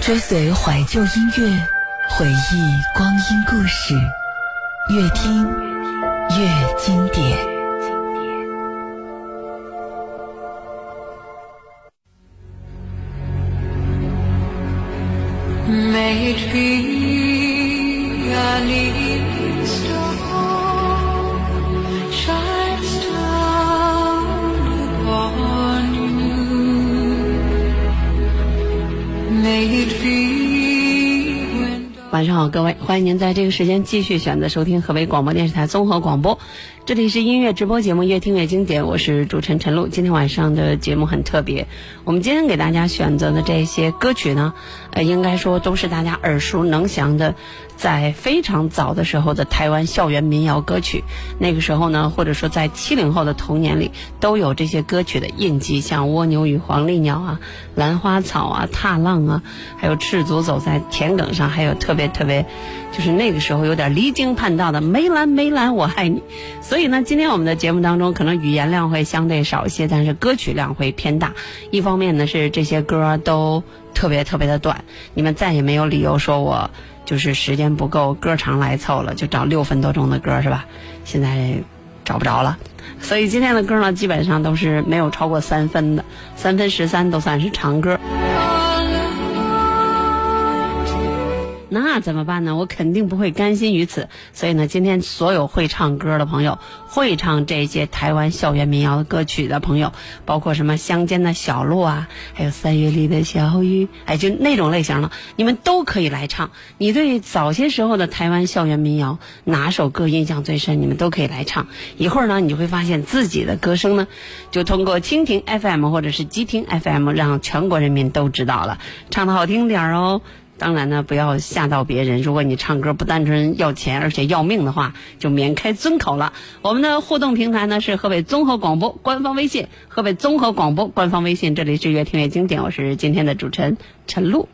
追随怀旧音乐，回忆光阴故事，越听越经典。Maybe I new star. 晚上好，各位，欢迎您在这个时间继续选择收听河北广播电视台综合广播，这里是音乐直播节目《越听越经典》，我是主持人陈露。今天晚上的节目很特别，我们今天给大家选择的这些歌曲呢，呃，应该说都是大家耳熟能详的，在非常早的时候的台湾校园民谣歌曲。那个时候呢，或者说在七零后的童年里，都有这些歌曲的印记，像《蜗牛与黄鹂鸟》啊，《兰花草》啊，《踏浪》啊，还有《赤足走在田埂上》，还有特别特别，就是那个时候有点离经叛道的“梅兰梅兰我爱你”。所以呢，今天我们的节目当中可能语言量会相对少一些，但是歌曲量会偏大。一方面呢是这些歌都特别特别的短，你们再也没有理由说我就是时间不够，歌长来凑了就找六分多钟的歌是吧？现在找不着了。所以今天的歌呢，基本上都是没有超过三分的，三分十三都算是长歌。那怎么办呢？我肯定不会甘心于此。所以呢，今天所有会唱歌的朋友，会唱这些台湾校园民谣歌曲的朋友，包括什么乡间的小路啊，还有三月里的小雨，哎，就那种类型的，你们都可以来唱。你对早些时候的台湾校园民谣哪首歌印象最深？你们都可以来唱。一会儿呢，你就会发现自己的歌声呢，就通过蜻蜓 FM 或者是机听 FM，让全国人民都知道了。唱的好听点儿哦。当然呢，不要吓到别人。如果你唱歌不单纯要钱，而且要命的话，就免开尊口了。我们的互动平台呢是河北综合广播官方微信，河北综合广播官方微信。这里是越听越经典，我是今天的主持人陈露。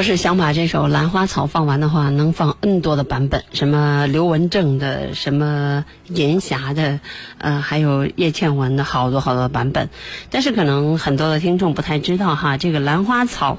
要是想把这首《兰花草》放完的话，能放 N 多的版本，什么刘文正的，什么银霞的，呃，还有叶倩文的，好多好多版本。但是可能很多的听众不太知道哈，这个《兰花草》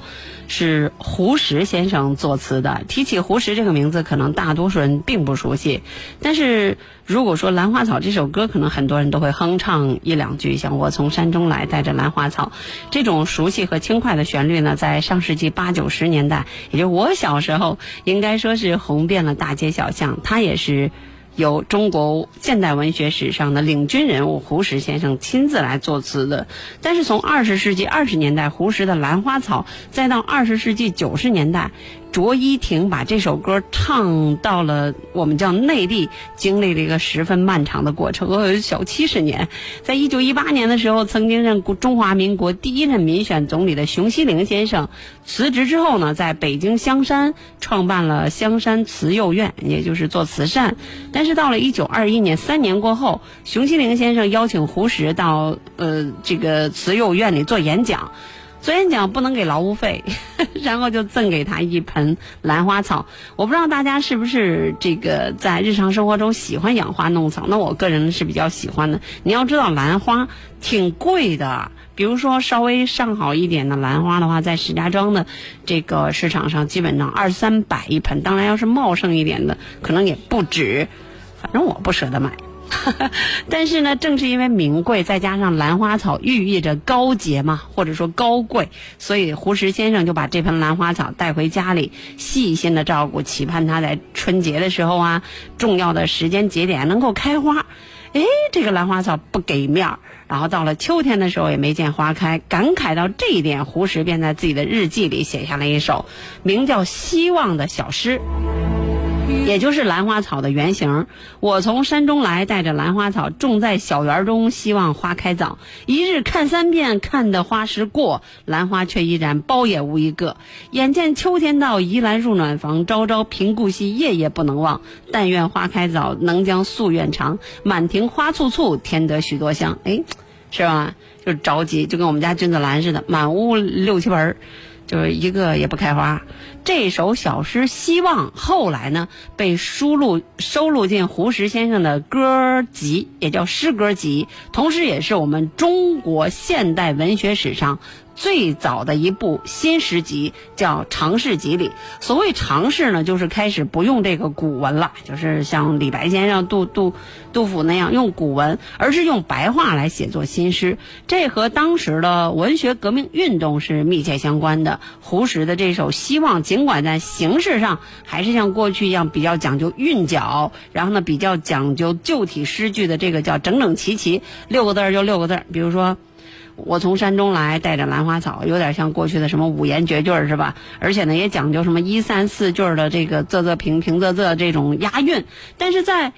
是胡适先生作词的。提起胡适这个名字，可能大多数人并不熟悉。但是如果说《兰花草》这首歌，可能很多人都会哼唱一两句，像我从山中来，带着兰花草，这种熟悉和轻快的旋律呢，在上世纪八九十年代，也就我小时候，应该说是红遍了大街小巷。它也是。由中国现代文学史上的领军人物胡适先生亲自来作词的，但是从二十世纪二十年代胡适的《兰花草》，再到二十世纪九十年代，卓依婷把这首歌唱到了我们叫内地，经历了一个十分漫长的过程，呃，小七十年。在一九一八年的时候，曾经任中华民国第一任民选总理的熊希龄先生辞职之后呢，在北京香山创办了香山慈幼院，也就是做慈善。但是到了一九二一年，三年过后，熊希龄先生邀请胡适到呃这个慈幼院里做演讲。昨天讲不能给劳务费，然后就赠给他一盆兰花草。我不知道大家是不是这个在日常生活中喜欢养花弄草？那我个人是比较喜欢的。你要知道兰花挺贵的，比如说稍微上好一点的兰花的话，在石家庄的这个市场上基本上二三百一盆。当然，要是茂盛一点的，可能也不止。反正我不舍得买。但是呢，正是因为名贵，再加上兰花草寓意着高洁嘛，或者说高贵，所以胡适先生就把这盆兰花草带回家里，细心的照顾，期盼它在春节的时候啊，重要的时间节点能够开花。哎，这个兰花草不给面儿，然后到了秋天的时候也没见花开，感慨到这一点，胡适便在自己的日记里写下了一首名叫《希望》的小诗。也就是兰花草的原型。我从山中来，带着兰花草，种在小园中，希望花开早。一日看三遍，看得花时过，兰花却依然苞也无一个。眼见秋天到，移兰入暖房，朝朝频顾惜，夜夜不能忘。但愿花开早，能将夙愿偿。满庭花簇簇，添得许多香。哎，是吧？就是着急，就跟我们家君子兰似的，满屋六七盆儿。就是一个也不开花。这首小诗《希望》后来呢被输录收录进胡适先生的歌集，也叫诗歌集，同时也是我们中国现代文学史上最早的一部新诗集，叫《长诗集》里。所谓长诗呢，就是开始不用这个古文了，就是像李白先生、杜杜杜甫那样用古文，而是用白话来写作新诗。这和当时的文学革命运动是密切相关的。胡适的这首《希望》，尽管在形式上还是像过去一样比较讲究韵脚，然后呢比较讲究旧体诗句的这个叫整整齐齐，六个字儿就六个字儿。比如说，我从山中来，带着兰花草，有点像过去的什么五言绝句儿是吧？而且呢也讲究什么一三四句的这个仄仄平平仄仄这种押韵，但是在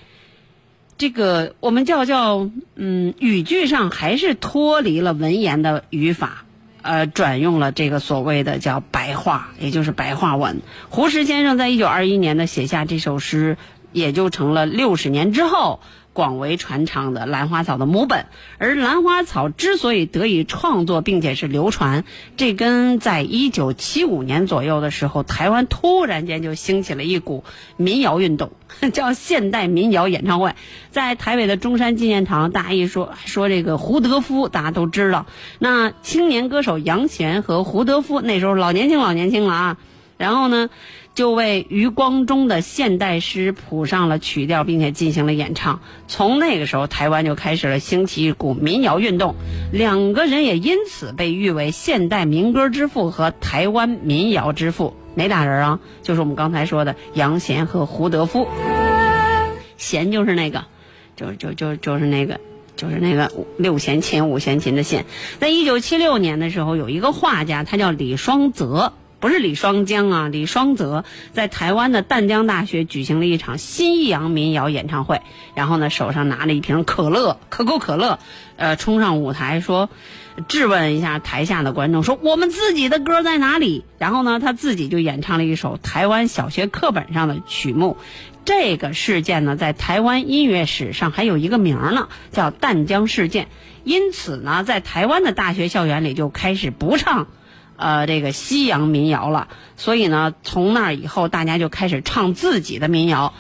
这个我们叫叫嗯语句上还是脱离了文言的语法。呃，转用了这个所谓的叫白话，也就是白话文。胡适先生在一九二一年呢写下这首诗，也就成了六十年之后广为传唱的《兰花草》的母本。而《兰花草》之所以得以创作并且是流传，这跟在一九七五年左右的时候，台湾突然间就兴起了一股民谣运动，叫现代民谣演唱会，在台北的中山纪念堂，大家一说说这个胡德夫，大家都知道。那青年歌手杨贤和胡德夫那时候老年轻老年轻了啊，然后呢，就为余光中的现代诗谱上了曲调，并且进行了演唱。从那个时候，台湾就开始了兴起一股民谣运动，两个人也因此被誉为现代民歌之父和台湾民谣之父。哪俩人啊？就是我们刚才说的杨贤和胡德夫。弦就是那个，就就就就是那个，就是那个六弦琴、五弦琴的弦。在一九七六年的时候，有一个画家，他叫李双泽，不是李双江啊，李双泽，在台湾的淡江大学举行了一场新义阳民谣演唱会。然后呢，手上拿着一瓶可乐，可口可乐，呃，冲上舞台说。质问一下台下的观众，说我们自己的歌在哪里？然后呢，他自己就演唱了一首台湾小学课本上的曲目。这个事件呢，在台湾音乐史上还有一个名儿呢，叫淡江事件。因此呢，在台湾的大学校园里就开始不唱呃这个西洋民谣了。所以呢，从那儿以后，大家就开始唱自己的民谣。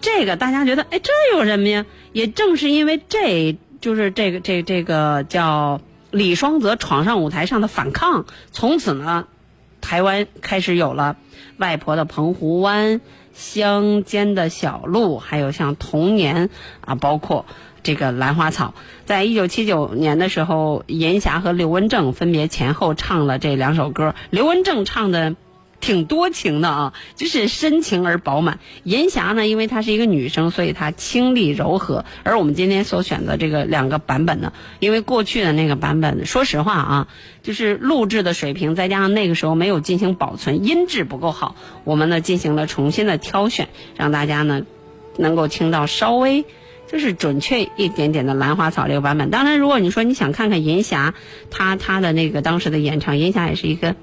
这个大家觉得，哎，这有什么呀？也正是因为这就是这个这这个叫李双泽闯上舞台上的反抗，从此呢，台湾开始有了外婆的澎湖湾、乡间的小路，还有像童年啊，包括这个兰花草。在一九七九年的时候，严霞和刘文正分别前后唱了这两首歌。刘文正唱的。挺多情的啊，就是深情而饱满。严霞呢，因为她是一个女生，所以她清丽柔和。而我们今天所选的这个两个版本呢，因为过去的那个版本，说实话啊，就是录制的水平，再加上那个时候没有进行保存，音质不够好，我们呢进行了重新的挑选，让大家呢能够听到稍微就是准确一点点的兰花草这个版本。当然，如果你说你想看看银霞她她的那个当时的演唱，银霞也是一个。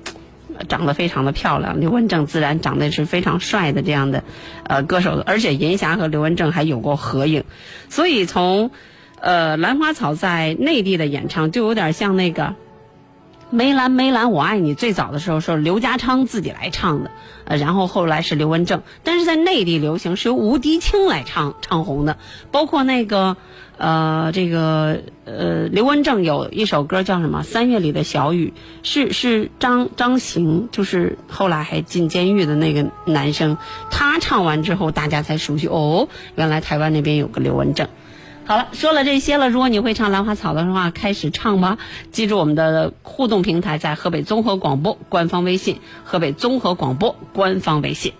长得非常的漂亮，刘文正自然长得是非常帅的这样的，呃，歌手，而且银霞和刘文正还有过合影，所以从，呃，兰花草在内地的演唱就有点像那个，梅兰梅兰我爱你，最早的时候是刘家昌自己来唱的，呃，然后后来是刘文正，但是在内地流行是由吴迪清来唱唱红的，包括那个。呃，这个呃，刘文正有一首歌叫什么？三月里的小雨，是是张张行，就是后来还进监狱的那个男生，他唱完之后，大家才熟悉哦，原来台湾那边有个刘文正。好了，说了这些了，如果你会唱《兰花草》的话，开始唱吧。记住我们的互动平台在河北综合广播官方微信，河北综合广播官方微信。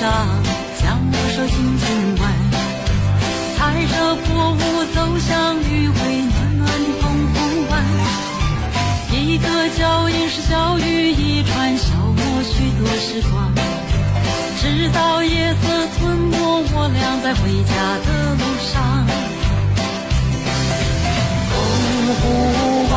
上，将我手紧紧挽。踩着薄雾走向余晖暖暖的澎湖湾，一个脚印是小雨一串，消磨许多时光，直到夜色吞没我俩在回家的路上。澎湖湾，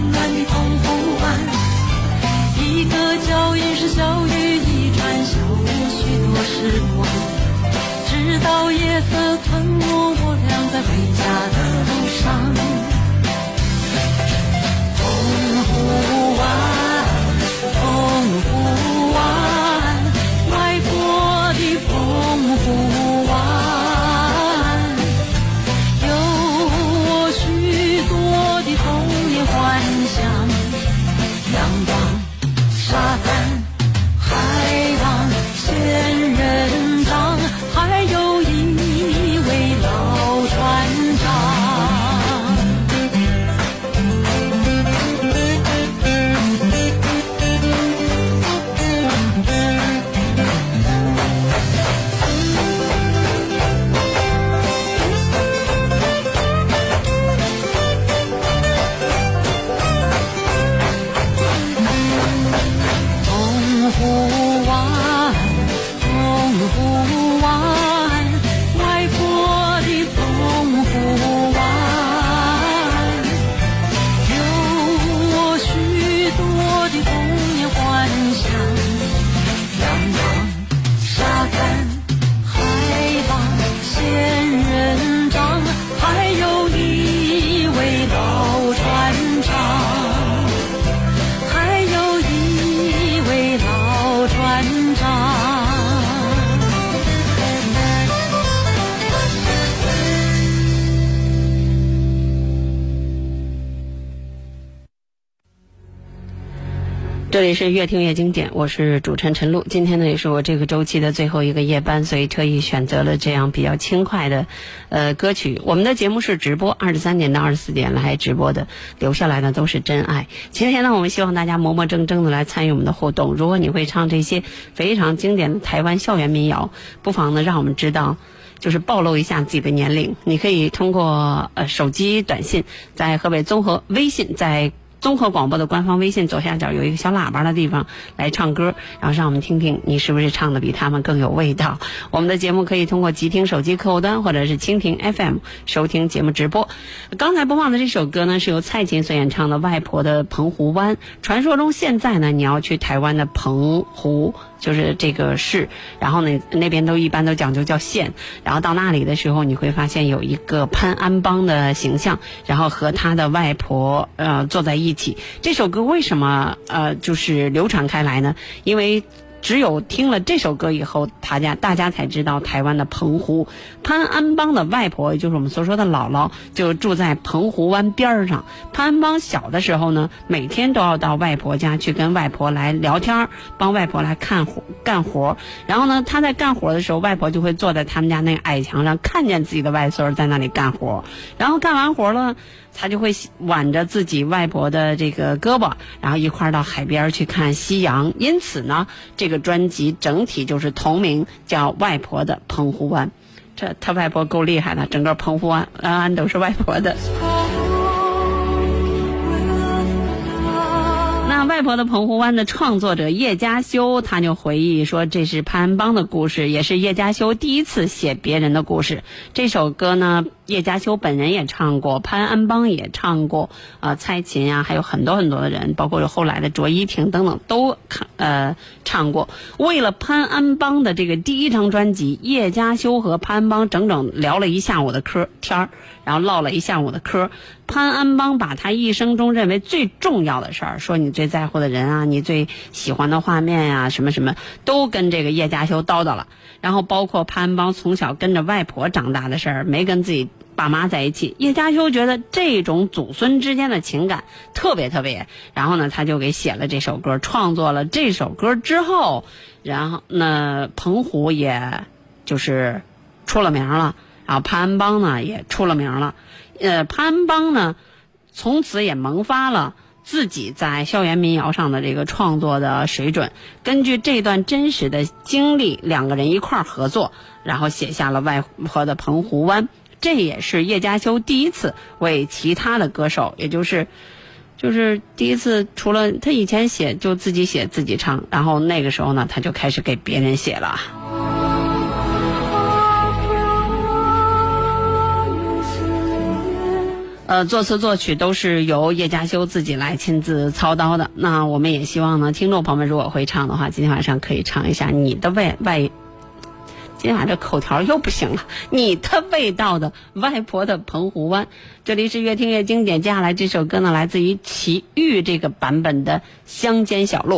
澎湖湾，一个脚印是小雨一串，消磨许多时光，直到夜色吞没我俩在回家的路上。澎湖湾，澎湖湾，这里是越听越经典，我是主持人陈露。今天呢也是我这个周期的最后一个夜班，所以特意选择了这样比较轻快的，呃歌曲。我们的节目是直播，二十三点到二十四点来直播的，留下来的都是真爱。今天呢，我们希望大家磨磨蹭蹭的来参与我们的互动。如果你会唱这些非常经典的台湾校园民谣，不妨呢让我们知道。就是暴露一下自己的年龄，你可以通过呃手机短信，在河北综合微信，在综合广播的官方微信左下角有一个小喇叭的地方来唱歌，然后让我们听听你是不是唱的比他们更有味道。我们的节目可以通过极听手机客户端或者是蜻蜓 FM 收听节目直播。刚才播放的这首歌呢，是由蔡琴所演唱的《外婆的澎湖湾》。传说中现在呢，你要去台湾的澎湖。就是这个市，然后呢，那边都一般都讲究叫县，然后到那里的时候，你会发现有一个潘安邦的形象，然后和他的外婆呃坐在一起。这首歌为什么呃就是流传开来呢？因为。只有听了这首歌以后，大家大家才知道台湾的澎湖潘安邦的外婆，也就是我们所说的姥姥，就住在澎湖湾边上。潘安邦小的时候呢，每天都要到外婆家去跟外婆来聊天，帮外婆来看活干活。然后呢，他在干活的时候，外婆就会坐在他们家那个矮墙上，看见自己的外孙在那里干活。然后干完活了。他就会挽着自己外婆的这个胳膊，然后一块儿到海边去看夕阳。因此呢，这个专辑整体就是同名，叫《外婆的澎湖湾》。这他外婆够厉害的，整个澎湖湾湾都是外婆的。那外婆的澎湖湾的创作者叶嘉修，他就回忆说，这是潘安邦的故事，也是叶嘉修第一次写别人的故事。这首歌呢，叶嘉修本人也唱过，潘安邦也唱过，呃，蔡琴啊，还有很多很多的人，包括后来的卓依婷等等，都看呃唱过。为了潘安邦的这个第一张专辑，叶嘉修和潘安邦整整聊了一下午的嗑天儿，然后唠了一下午的嗑。潘安邦把他一生中认为最重要的事儿，说你最在乎的人啊，你最喜欢的画面呀、什么什么，都跟这个叶嘉修叨叨了。然后包括潘安邦从小跟着外婆长大的事儿，没跟自己爸妈在一起。叶嘉修觉得这种祖孙之间的情感特别特别，然后呢，他就给写了这首歌，创作了这首歌之后，然后呢，澎湖也就是出了名了，然后潘安邦呢也出了名了。呃，潘安邦呢，从此也萌发了自己在校园民谣上的这个创作的水准。根据这段真实的经历，两个人一块儿合作，然后写下了《外婆的澎湖湾》。这也是叶嘉修第一次为其他的歌手，也就是就是第一次，除了他以前写就自己写自己唱，然后那个时候呢，他就开始给别人写了。呃，作词作曲都是由叶嘉修自己来亲自操刀的。那我们也希望呢，听众朋友们如果会唱的话，今天晚上可以唱一下你的外外。今晚这口条又不行了，你的味道的外婆的澎湖湾。这里是越听越经典，接下来这首歌呢，来自于齐豫这个版本的《乡间小路》。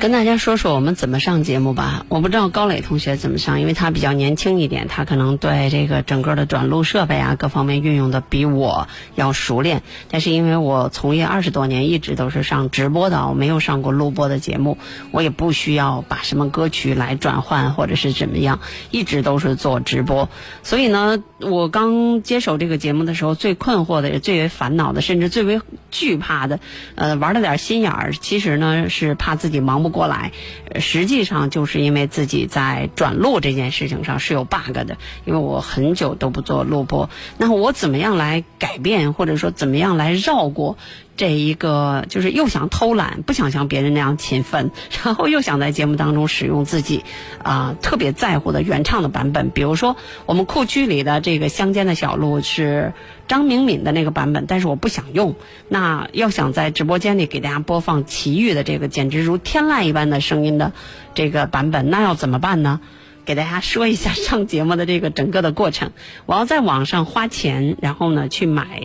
跟大家说说我们怎么上节目吧。我不知道高磊同学怎么上，因为他比较年轻一点，他可能对这个整个的转录设备啊各方面运用的比我要熟练。但是因为我从业二十多年，一直都是上直播的，我没有上过录播的节目，我也不需要把什么歌曲来转换或者是怎么样，一直都是做直播。所以呢，我刚接手这个节目的时候，最困惑的、也最为烦恼的，甚至最为惧怕的，呃，玩了点心眼儿，其实呢是怕自己忙不过来，实际上就是因为自己在转录这件事情上是有 bug 的，因为我很久都不做录播，那我怎么样来改变，或者说怎么样来绕过？这一个就是又想偷懒，不想像别人那样勤奋，然后又想在节目当中使用自己啊、特别在乎的原唱的版本。比如说，我们库区里的这个乡间的小路是张明敏的那个版本，但是我不想用。那要想在直播间里给大家播放齐豫的这个简直如天籁一般的声音的这个版本，那要怎么办呢？给大家说一下上节目的这个整个的过程。我要在网上花钱，然后呢去买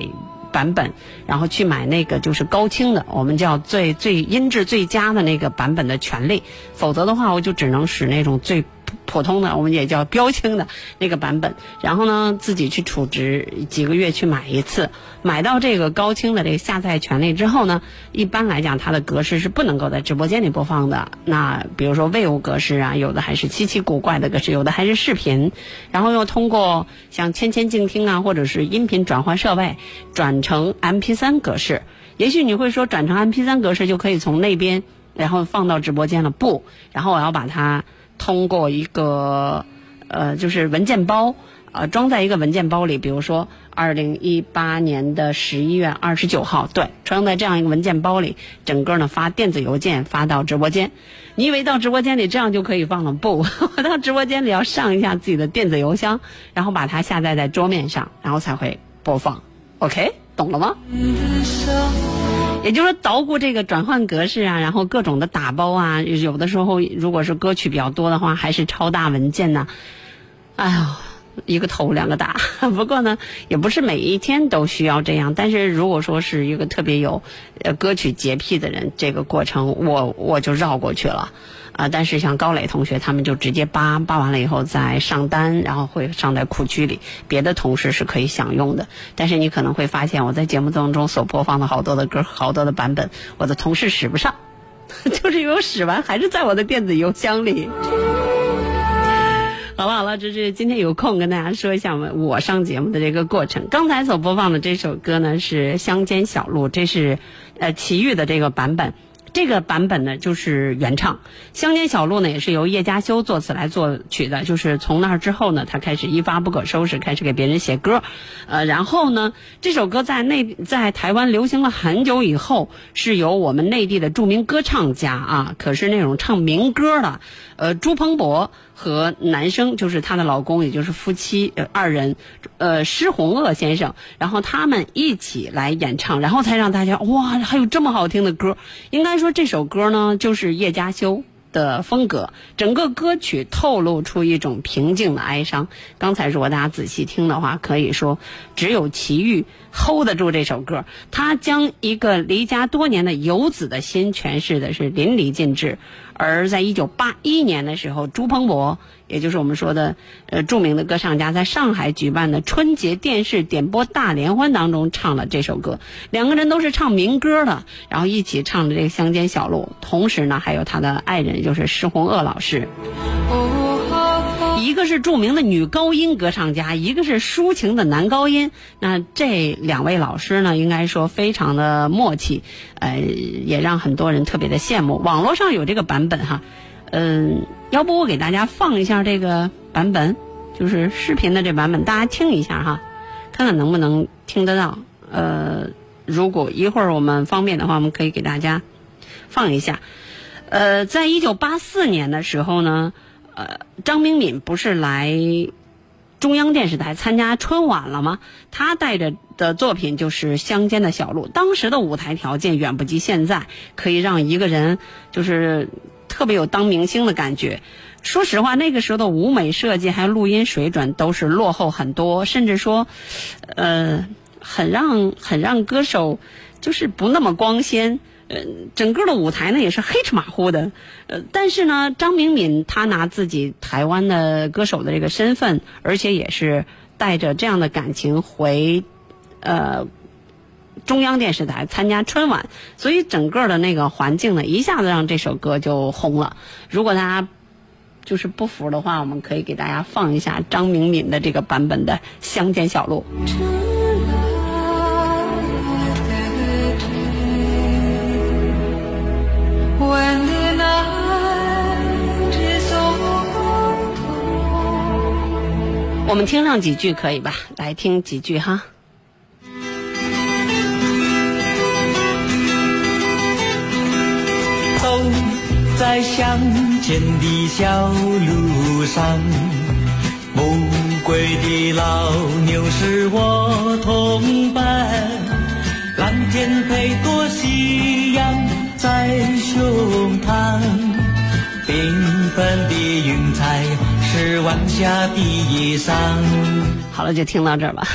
版本，然后去买那个就是高清的，我们叫最最音质最佳的那个版本的权利，否则的话我就只能使那种最普通的，我们也叫标清的那个版本。然后呢，自己去储值几个月去买一次，买到这个高清的这个下载权利之后呢，一般来讲它的格式是不能够在直播间里播放的。那比如说 WAV 格式啊，有的还是稀奇古怪的格式，有的还是视频，然后又通过像千千静听啊，或者是音频转换设备转成 MP3 格式。也许你会说转成 MP3 格式就可以从那边然后放到直播间了，不，然后我要把它通过一个呃就是文件包。呃，装在一个文件包里，比如说二零一八年的十一月二十九号，对，装在这样一个文件包里，整个呢发电子邮件发到直播间。你以为到直播间里这样就可以放了？不，我到直播间里要上一下自己的电子邮箱，然后把它下载在桌面上，然后才会播放。OK，懂了吗？也就是说，捣鼓这个转换格式啊，然后各种的打包啊，有的时候如果是歌曲比较多的话，还是超大文件呐、哎呦，一个头两个大。不过呢，也不是每一天都需要这样。但是如果说是一个特别有呃歌曲洁癖的人，这个过程我我就绕过去了。啊，但是像高磊同学他们就直接扒扒完了以后再上单，然后会上在库区里，别的同事是可以享用的。但是你可能会发现，我在节目当中所播放的好多的歌、好多的版本，我的同事使不上，就是因为我使完还是在我的电子邮箱里。好了好了，这是今天有空跟大家说一下我我上节目的这个过程。刚才所播放的这首歌呢是《乡间小路》，这是呃齐豫的这个版本。这个版本呢就是原唱，《乡间小路》呢也是由叶嘉修作词来作曲的。就是从那儿之后呢，他开始一发不可收拾，开始给别人写歌。呃，然后呢，这首歌在内在台湾流行了很久以后，是由我们内地的著名歌唱家啊，可是那种唱民歌的，呃，朱鹏博和男生就是她的老公，也就是夫妻二人，呃，施洪鄂先生，然后他们一起来演唱，然后才让大家哇，还有这么好听的歌。应该说说这首歌呢，就是叶嘉修。的风格，整个歌曲透露出一种平静的哀伤。刚才如果大家仔细听的话，可以说只有齐豫 hold 得住这首歌。他将一个离家多年的游子的心诠释的是淋漓尽致。而在一九八一年的时候，朱鹏博，也就是我们说的呃著名的歌唱家，在上海举办的春节电视点播大联欢当中唱了这首歌。两个人都是唱民歌的，然后一起唱的这个《乡间小路》，同时呢还有他的爱人就是施洪鄂老师。一个是著名的女高音歌唱家，一个是抒情的男高音。那这两位老师呢，应该说非常的默契，呃，也让很多人特别的羡慕。网络上有这个版本哈，嗯、要不我给大家放一下这个版本，就是视频的这版本，大家听一下哈，看看能不能听得到。呃，如果一会儿我们方便的话，我们可以给大家放一下。呃，在一九八四年的时候呢，呃，张明敏不是来中央电视台参加春晚了吗？他带着的作品就是《乡间的小路》。当时的舞台条件远不及现在，可以让一个人就是特别有当明星的感觉。说实话，那个时候的舞美设计还有录音水准都是落后很多，甚至说，呃，很让很让歌手就是不那么光鲜。嗯，整个的舞台呢也是黑吃马虎的，呃，但是呢，张明敏他拿自己台湾的歌手的这个身份，而且也是带着这样的感情回，呃。中央电视台参加春晚，所以整个的那个环境呢，一下子让这首歌就红了。如果大家就是不服的话，我们可以给大家放一下张明敏的这个版本的《乡间小路》。我们听上几句可以吧？来听几句哈。走在乡间的小路上，暮归的老牛是我同伴，蓝天配朵夕阳在胸膛，缤纷的云彩是晚霞的衣裳。好了，就听到这儿吧。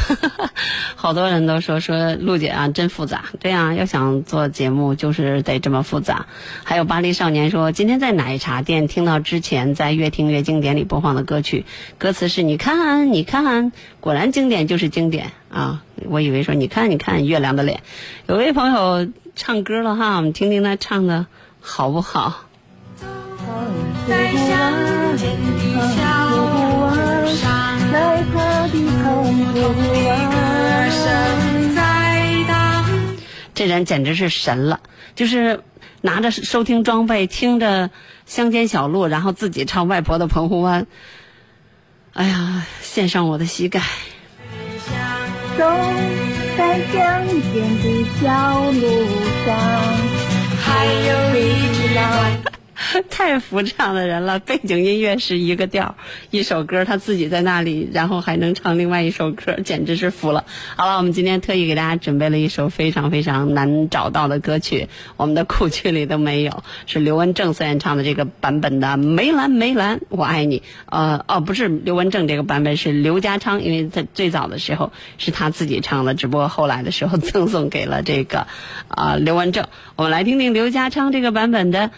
好多人都说说陆姐啊，真复杂。对呀、要想做节目，就是得这么复杂。还有巴黎少年说，今天在奶茶店听到之前在越听越经典里播放的歌曲，歌词是“你看，你看”，果然经典就是经典啊！我以为说“你看，你看月亮的脸”。有位朋友唱歌了哈，我们听听他唱的好不好？在乡间的小路上，歌声在荡。这人简直是神了，就是拿着收听装备，听着乡间小路，然后自己唱外婆的澎湖湾。哎呀，献上我的膝盖。走在乡间的小路上，还有一只关。太服这样的人了，背景音乐是一个调，一首歌他自己在那里，然后还能唱另外一首歌，简直是服了。好了，我们今天特意给大家准备了一首非常非常难找到的歌曲，我们的库区里都没有，是刘文正所演唱的这个版本的《梅兰梅兰我爱你》。呃，哦，不是刘文正这个版本，是刘家昌，因为在最早的时候是他自己唱的，只不过后来的时候赠送给了这个啊、刘文正。我们来听听刘家昌这个版本的。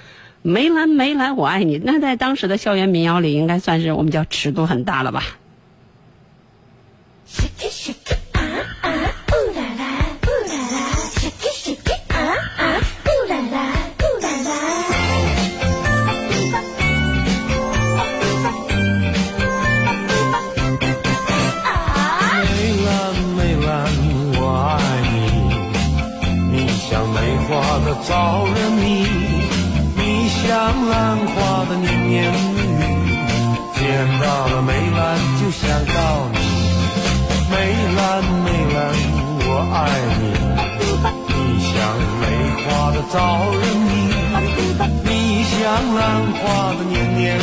梅兰梅兰，我爱你。那在当时的校园民谣里，应该算是我们叫尺度很大了吧？梅兰就想到你。梅兰梅兰，我爱你，你像梅花的招人迷，你像兰花的年年绿，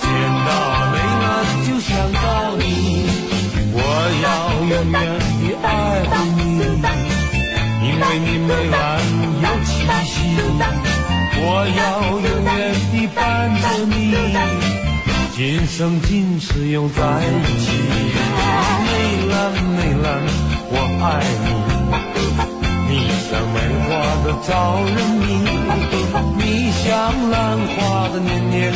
见到梅兰就想到你。我要永远地爱护你，因为你梅兰有气息。我要永远地伴着你，今生今世又在一起。梅兰梅兰，我爱你，你像梅花的招人迷，你像兰花的年年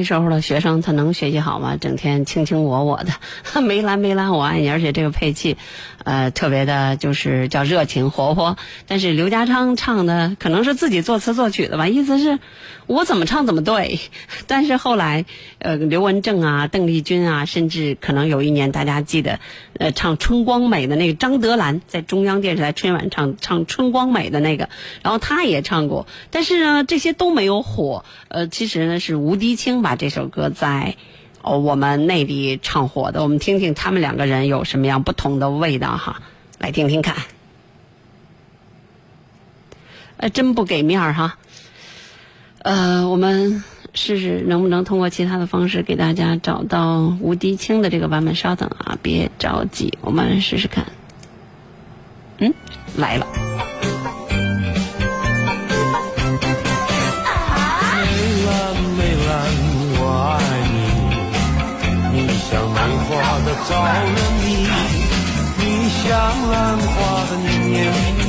那时候的学生他能学习好吗？整天卿卿我我的，没蓝没蓝我爱你，而且这个配器，呃，特别的就是叫热情活泼。但是刘家昌唱的可能是自己作词作曲的吧，意思是我怎么唱怎么对。但是后来，呃，刘文正啊、邓丽君啊，甚至可能有一年大家记得，呃，唱《春光美》的那个张德兰，在中央电视台春晚唱唱《春光美》的那个，然后他也唱过，但是呢，这些都没有火。呃，其实呢是吴迪清把这首歌在哦我们内地唱火的，我们听听他们两个人有什么样不同的味道哈，来听听看。呃，真不给面儿哈。呃，我们试试能不能通过其他的方式给大家找到吴迪清的这个版本。稍等啊，别着急，我们试试看。嗯，来了。花的招人迷，你像兰花的年年绿。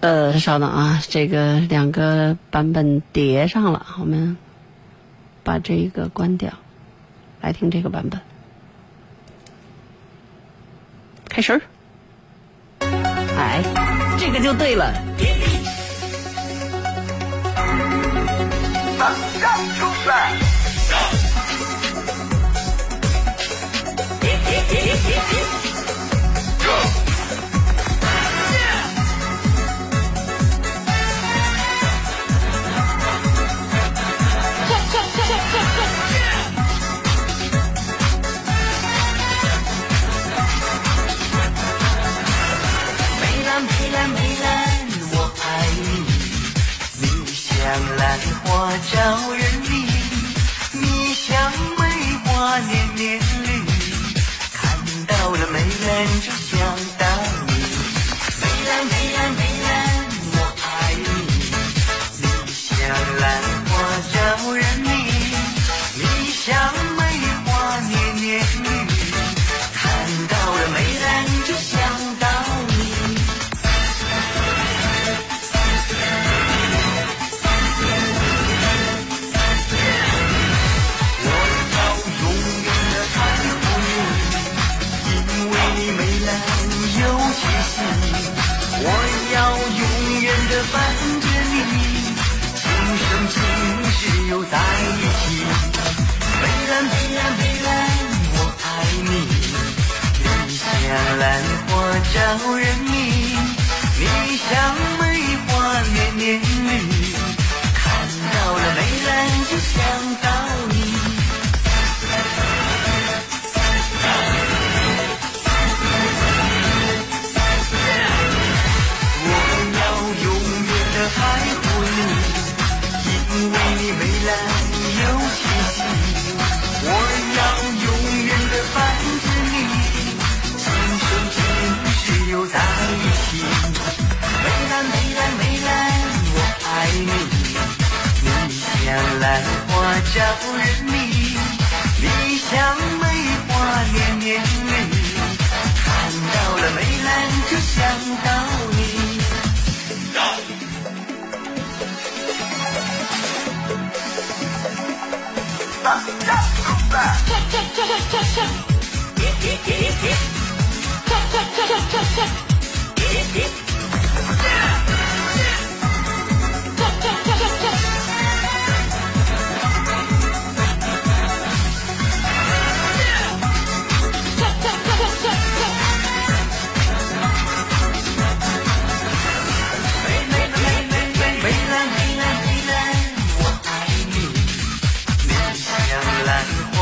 呃，稍等啊，这个两个版本叠上了，我们把这一个关掉，来听这个版本。开始儿，哎，这个就对了。梅像兰花招人迷，你像梅花年年绿。看到了梅兰就想到你，梅兰花招人迷，你像梅花年年绿。看到了梅兰就想到你。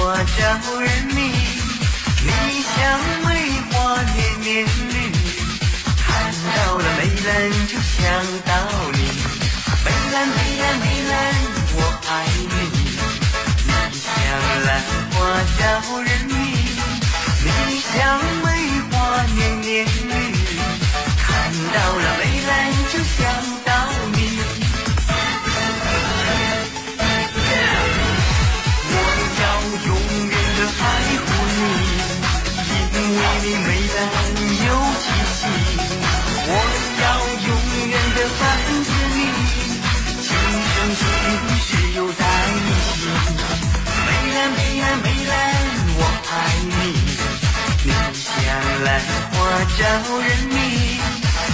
花招人迷，你像梅花年年绿。看到了梅兰就想到你，梅兰梅兰梅兰，我爱你，你像兰花叫人迷，你像梅花年年绿，看到了梅兰招人迷，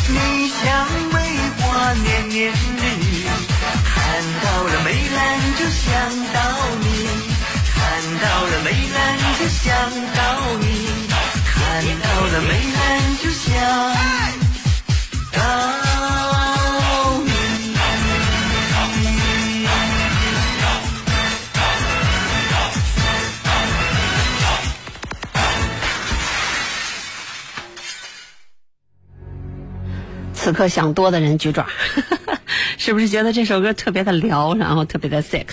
你像梅花年年绿。看到了梅兰就想到你，看到了梅兰就想到你，看到了梅兰就想到此刻想多的人举爪，是不是觉得这首歌特别的撩，然后特别的 sex？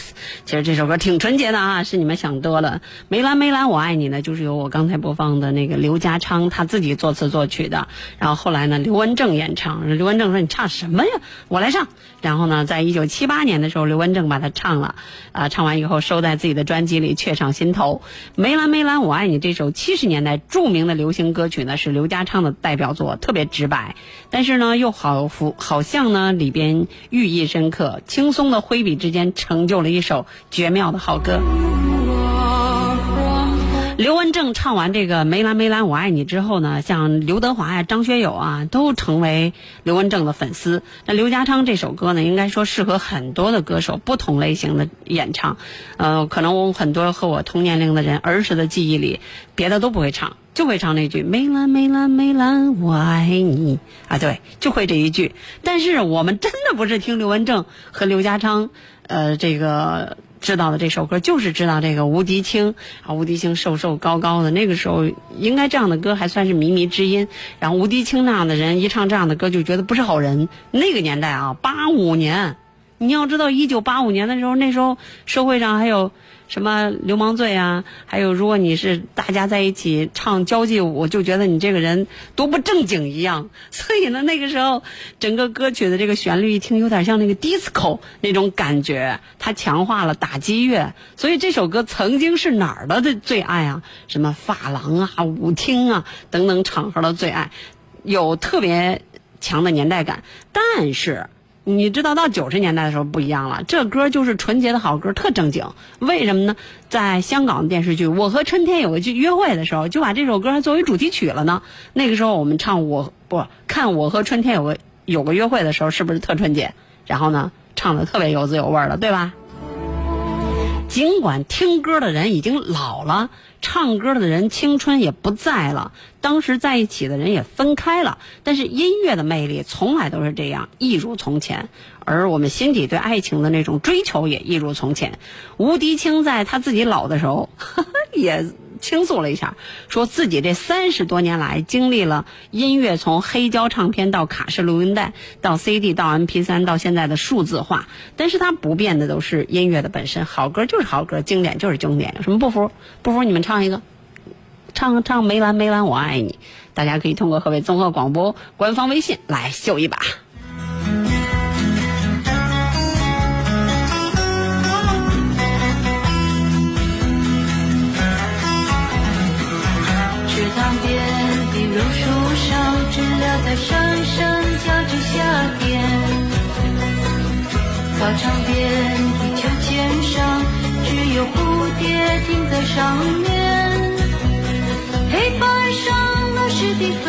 其实这首歌挺纯洁的啊，是你们想多了。梅兰梅兰我爱你呢，就是由我刚才播放的那个刘家昌他自己作词作曲的，然后后来呢刘文正演唱，刘文正说你唱什么呀，我来唱。然后呢，在一九七八年的时候，刘文正把它唱了，啊、唱完以后收在自己的专辑里，却上心头。梅兰梅兰我爱你这首七十年代著名的流行歌曲呢，是刘家昌的代表作，特别直白，但是呢又好符，好像呢里边寓意深刻，轻松的挥笔之间成就了一首绝妙的好歌。刘文正唱完这个《梅兰梅兰我爱你》之后呢，像刘德华呀、张学友啊，都成为刘文正的粉丝。那刘家昌这首歌呢，应该说适合很多的歌手不同类型的演唱。呃，可能我很多和我同年龄的人儿时的记忆里，别的都不会唱，就会唱那句“梅兰梅兰梅兰我爱你”啊，对，就会这一句。但是我们真的不是听刘文正和刘家昌，呃，这个。知道的这首歌就是知道这个吴迪清啊，吴迪清瘦瘦高高的，那个时候应该这样的歌还算是靡靡之音。然后吴迪清那样的人一唱这样的歌就觉得不是好人。那个年代啊，八五年，你要知道一九八五年的时候，那时候社会上还有什么流氓罪啊，还有如果你是大家在一起唱交际舞，就觉得你这个人多不正经一样。所以呢，那个时候整个歌曲的这个旋律一听有点像那个 disco 那种感觉，它强化了打击乐，所以这首歌曾经是哪儿的的最爱啊？什么发廊啊、舞厅啊等等场合的最爱，有特别强的年代感，但是。你知道，到九十年代的时候不一样了，这歌就是纯洁的好歌，特正经。为什么呢？在香港的电视剧《我和春天有个剧约会》的时候，就把这首歌还作为主题曲了呢。那个时候我们唱我不看《我和春天有个有个约会》的时候，是不是特纯洁？然后呢，唱的特别有滋有味儿了，对吧？尽管听歌的人已经老了，唱歌的人青春也不在了，当时在一起的人也分开了，但是音乐的魅力从来都是这样，一如从前。而我们心底对爱情的那种追求也一如从前。吴迪清在他自己老的时候，呵 呵也倾诉了一下，说自己这三十多年来经历了音乐从黑胶唱片到卡式录音带，到 CD 到 MP 3到现在的数字化，但是它不变的都是音乐的本身，好歌就是好歌，经典就是经典，有什么不服？不服你们唱一个，唱唱梅兰梅兰我爱你，大家可以通过河北综合广播官方微信来秀一把。池塘边的榕树上，知了在声声叫着夏天。操场边的秋千上，只有蝴蝶停在上面。黑板上老师的粉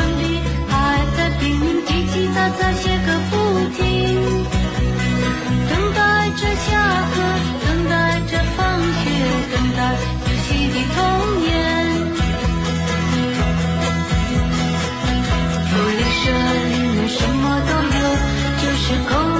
就是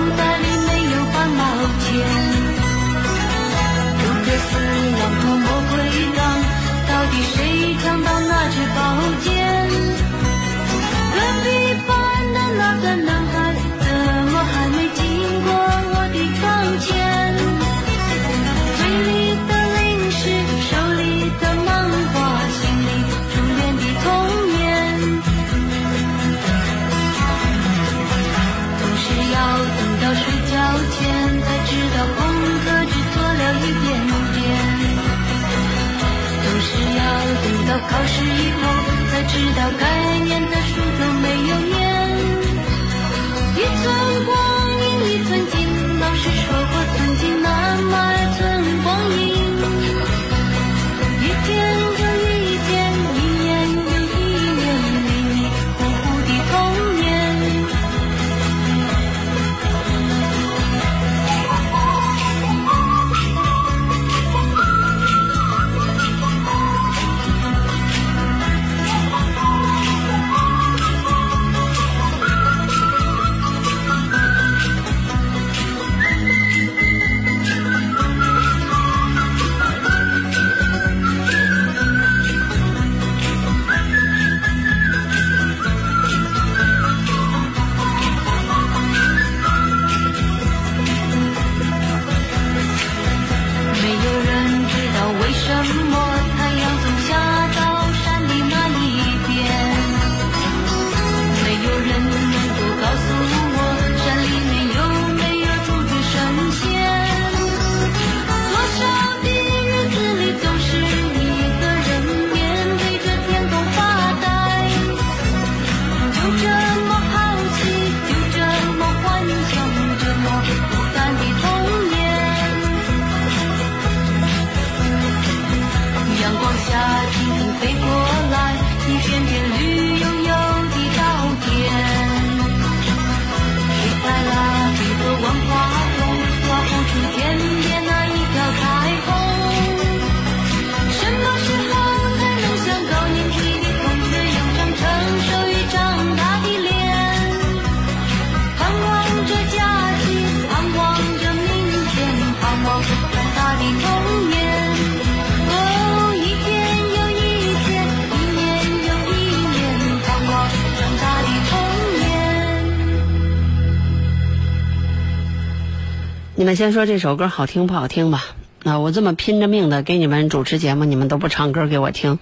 先说这首歌好听不好听吧？那、我这么拼着命的给你们主持节目，你们都不唱歌给我听，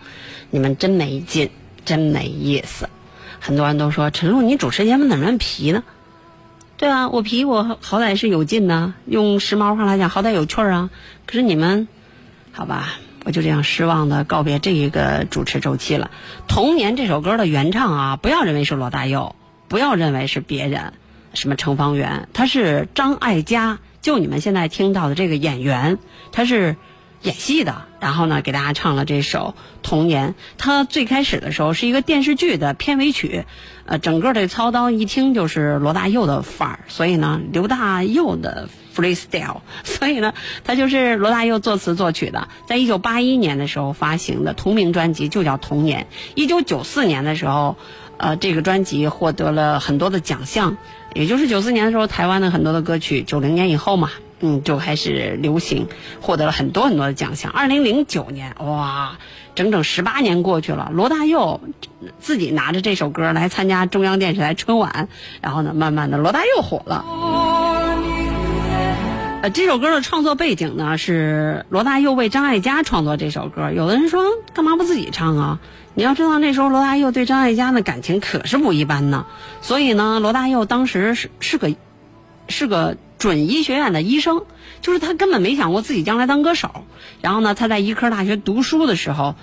你们真没劲，真没意思。很多人都说陈露，你主持节目怎么那么皮呢？对啊，我皮，我好歹是有劲呐、用时髦话来讲，好歹有趣儿啊。可是你们，好吧，我就这样失望的告别这一个主持周期了。《童年》这首歌的原唱啊，不要认为是罗大佑，不要认为是别人，什么程方圆，他是张艾嘉，就你们现在听到的这个演员，他是演戏的，然后呢给大家唱了这首《童年》。他最开始的时候是一个电视剧的片尾曲，呃，整个这操刀一听就是罗大佑的范儿，所以呢，刘大佑的 freestyle，所以呢，他就是罗大佑作词作曲的，在一九八一年的时候发行的同名专辑就叫《童年》。一九九四年的时候，呃，这个专辑获得了很多的奖项，也就是九四年的时候，台湾的很多的歌曲，九零年以后嘛，嗯，就开始流行，获得了很多很多的奖项。二零零九年，哇，整整十八年过去了，罗大佑自己拿着这首歌来参加中央电视台春晚，然后呢，慢慢的罗大佑火了。呃，这首歌的创作背景呢是罗大佑为张艾嘉创作这首歌。有的人说，干嘛不自己唱啊？你要知道那时候罗大佑对张艾嘉的感情可是不一般呢。所以呢，罗大佑当时是是个是个准医学院的医生，就是他根本没想过自己将来当歌手。然后呢，他在医科大学读书的时候，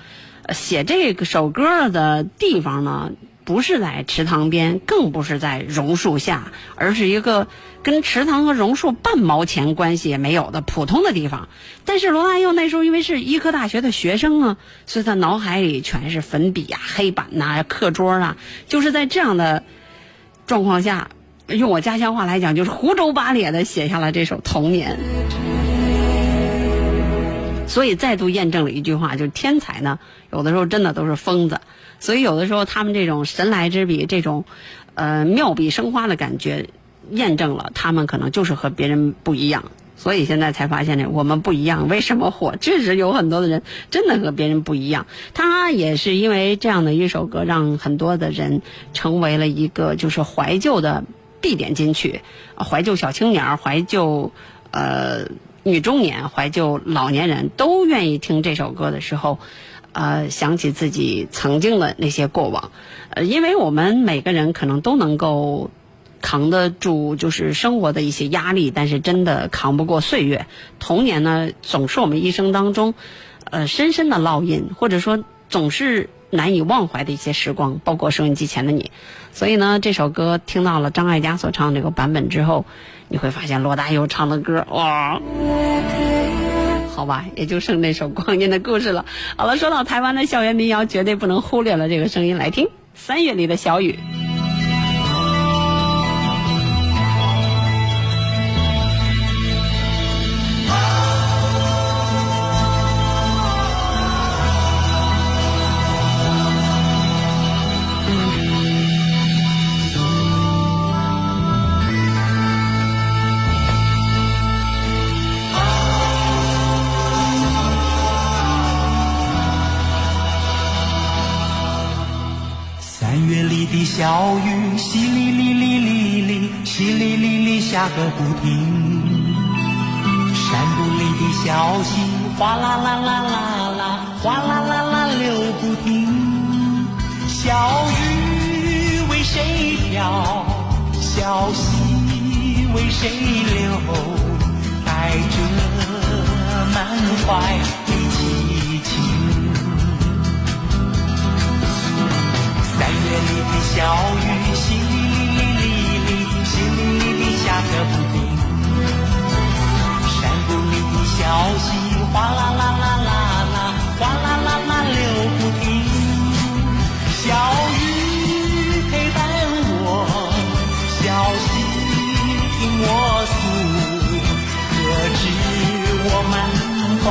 写这首歌的地方呢，不是在池塘边，更不是在榕树下，而是一个跟池塘和榕树半毛钱关系也没有的普通的地方。但是罗大佑那时候因为是医科大学的学生啊，所以他脑海里全是粉笔啊、黑板呐、课桌啊，就是在这样的状况下，用我家乡话来讲，就是胡诌八咧的写下了这首《童年》。所以再度验证了一句话，就是天才呢，有的时候真的都是疯子。所以有的时候他们这种神来之笔，这种呃妙笔生花的感觉，验证了他们可能就是和别人不一样。所以现在才发现呢，我们不一样，为什么火？确实有很多的人真的和别人不一样。他也是因为这样的一首歌，让很多的人成为了一个就是怀旧的必点金曲，怀旧小青年，怀旧呃女中年、怀旧老年人都愿意听这首歌的时候，呃，想起自己曾经的那些过往，呃，因为我们每个人可能都能够扛得住，就是生活的一些压力，但是真的扛不过岁月。童年呢，总是我们一生当中，呃，深深的烙印，或者说总是难以忘怀的一些时光，包括收音机前的你。所以呢，这首歌听到了张艾嘉所唱这个版本之后，你会发现罗大佑唱的歌，哇！好吧，也就剩那首《光阴的故事》了。好了，说到台湾的校园民谣，绝对不能忽略了这个声音，来听三月里的小雨。个不停。山谷里的小溪，哗啦啦啦啦啦，哗啦啦啦流不停。小雨为谁飘？小溪为谁流？带着满怀的激情。三月里的小雨，淅，沥下个不停。山谷里的小溪，哗啦啦啦啦啦，哗啦啦啦流不停。小雨陪伴我，小溪听我诉，可知我满怀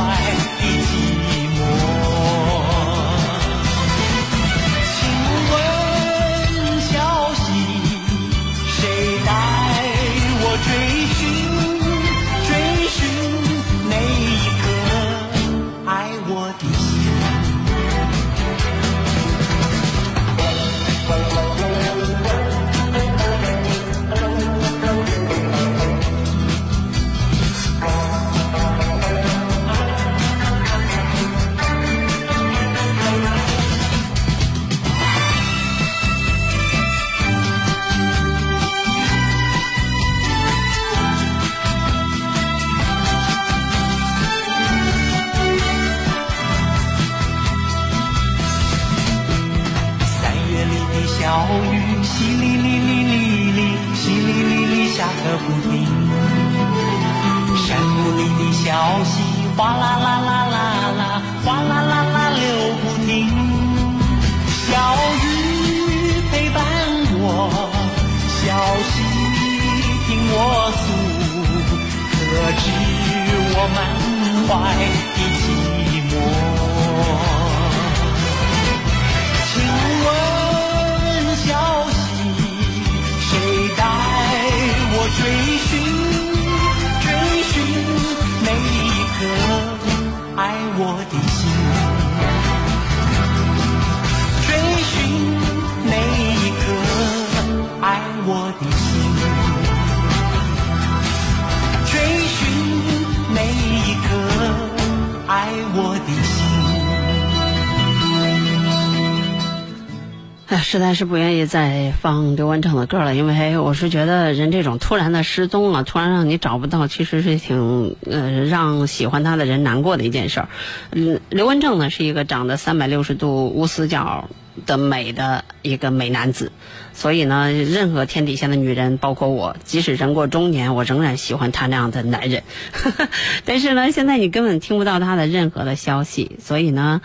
在是不愿意再放刘文正的歌了，因为我是觉得人这种突然的失踪了，突然让你找不到，其实是挺呃让喜欢他的人难过的一件事儿。嗯，刘文正呢是一个长得三百六十度无死角的美的一个美男子，所以呢，任何天底下的女人，包括我，即使人过中年，我仍然喜欢他那样的男人。但是呢，现在你根本听不到他的任何的消息，所以呢。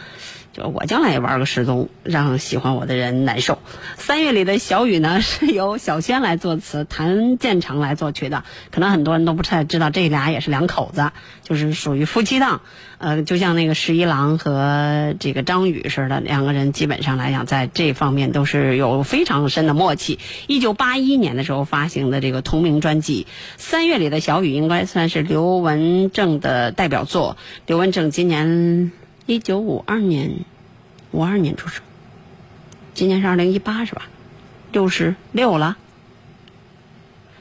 就我将来也玩个失踪，让喜欢我的人难受。三月里的小雨呢，是由小轩来作词，谭健常来作曲的。可能很多人都不太知道，这俩也是两口子，就是属于夫妻档。呃，就像那个十一郎和这个张宇似的，两个人基本上来讲，在这方面都是有非常深的默契。一九八一年的时候发行的这个同名专辑《三月里的小雨》，应该算是刘文正的代表作。刘文正今年。一九五二年，五二年出生，今年是二零一八是吧？六十六了。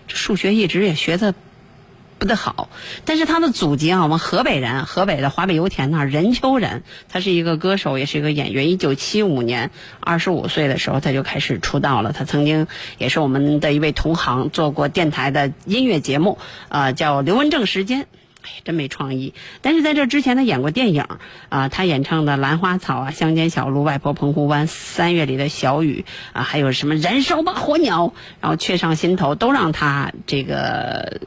这数学一直也学的不太好，但是他的祖籍啊，我们河北人，河北的华北油田那任丘人，他是一个歌手，也是一个演员。一九七五年，二十五岁的时候他就开始出道了。他曾经也是我们的一位同行，做过电台的音乐节目，呃，叫刘文正时间。哎，真没创意。但是在这之前，他演过电影啊，他演唱的《兰花草》啊，《乡间小路》、《外婆澎湖湾》、《三月里的小雨》啊，还有什么《燃烧吧火鸟》，然后《雀上心头》，都让他这个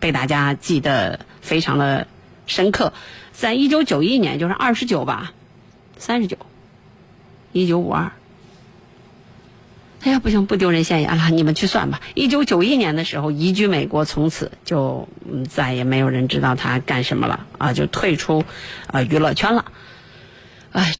被大家记得非常的深刻。在一九九一年，就是二十九吧，三十九，一九五二。哎呀，不行，不丢人现眼了，你们去算吧。一九九一年的时候，移居美国，从此就再也没有人知道他干什么了啊，就退出啊娱乐圈了。哎，